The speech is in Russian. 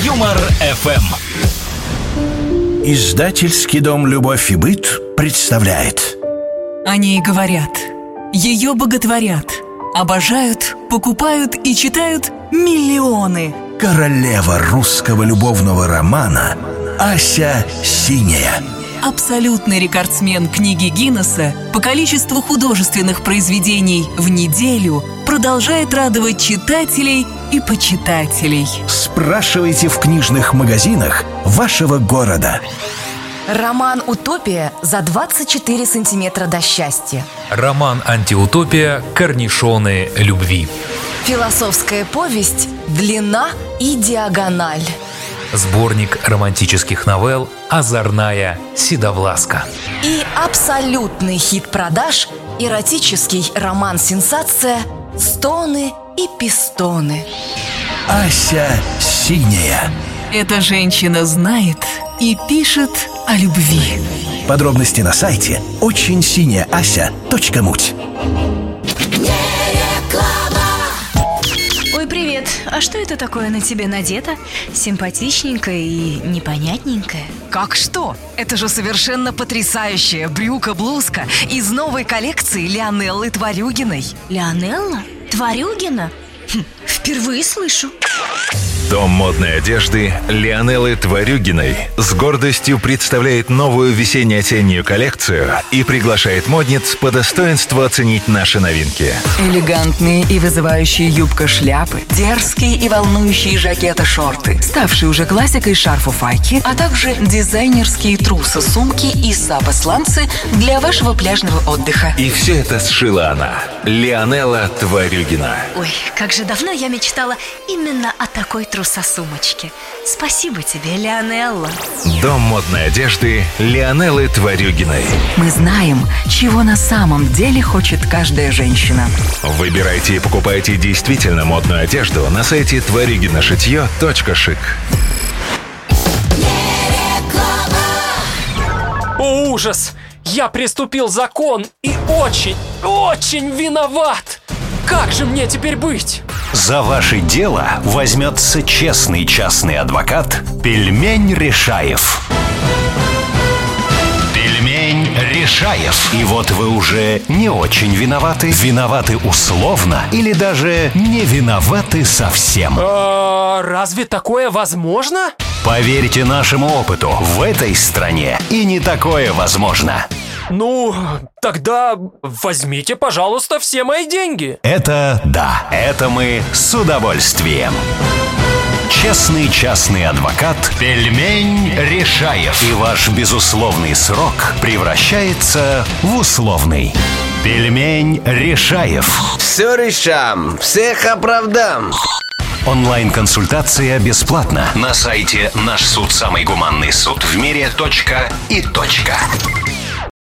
Юмор ФМ. Издательский дом «Любовь и быт» представляет О ней говорят, ее боготворят, обожают, покупают и читают миллионы. Королева русского любовного романа Ася Синяя Абсолютный рекордсмен книги Гиннесса по количеству художественных произведений в неделю продолжает радовать читателей и почитателей. Спрашивайте в книжных магазинах вашего города Роман «Утопия» за 24 сантиметра до счастья. Роман «Антиутопия. Корнишоны любви». Философская повесть «Длина и диагональ». Сборник романтических новелл «Озорная седовласка». И абсолютный хит продаж – эротический роман-сенсация «Стоны и пистоны». Ася Синяя Эта женщина знает и пишет о любви. Подробности на сайте очень синяя ася.муть что это такое на тебе надето? Симпатичненькое и непонятненькое. Как что? Это же совершенно потрясающая брюка-блузка из новой коллекции Лионеллы Тварюгиной. Леонелла? Тварюгина? Хм, впервые слышу. Дом модной одежды Лионеллы Тварюгиной с гордостью представляет новую весенне-осеннюю коллекцию и приглашает модниц по достоинству оценить наши новинки. Элегантные и вызывающие юбка-шляпы, дерзкие и волнующие жакеты-шорты, ставшие уже классикой шарфу-файки, а также дизайнерские трусы-сумки и сапы-сланцы для вашего пляжного отдыха. И все это сшила она, Лионелла Тварюгина. Ой, как же давно я мечтала именно о такой трусосумочке. Спасибо тебе, Леонелла. Дом модной одежды Лионеллы Тварюгиной. Мы знаем, чего на самом деле хочет каждая женщина. Выбирайте и покупайте действительно модную одежду на сайте тварюгинашитье.шик. О, ужас! Я приступил закон и очень, очень виноват! Как же мне теперь быть? За ваше дело возьмется честный частный адвокат Пельмень Решаев. Пельмень Решаев. И вот вы уже не очень виноваты, виноваты условно или даже не виноваты совсем. А, разве такое возможно? Поверьте нашему опыту, в этой стране и не такое возможно. Ну, тогда возьмите, пожалуйста, все мои деньги. Это да, это мы с удовольствием. Честный частный адвокат Пельмень Решаев. И ваш безусловный срок превращается в условный. Пельмень Решаев. Все решам, всех оправдам. Онлайн-консультация бесплатна на сайте наш суд самый гуманный суд в мире точка и точка.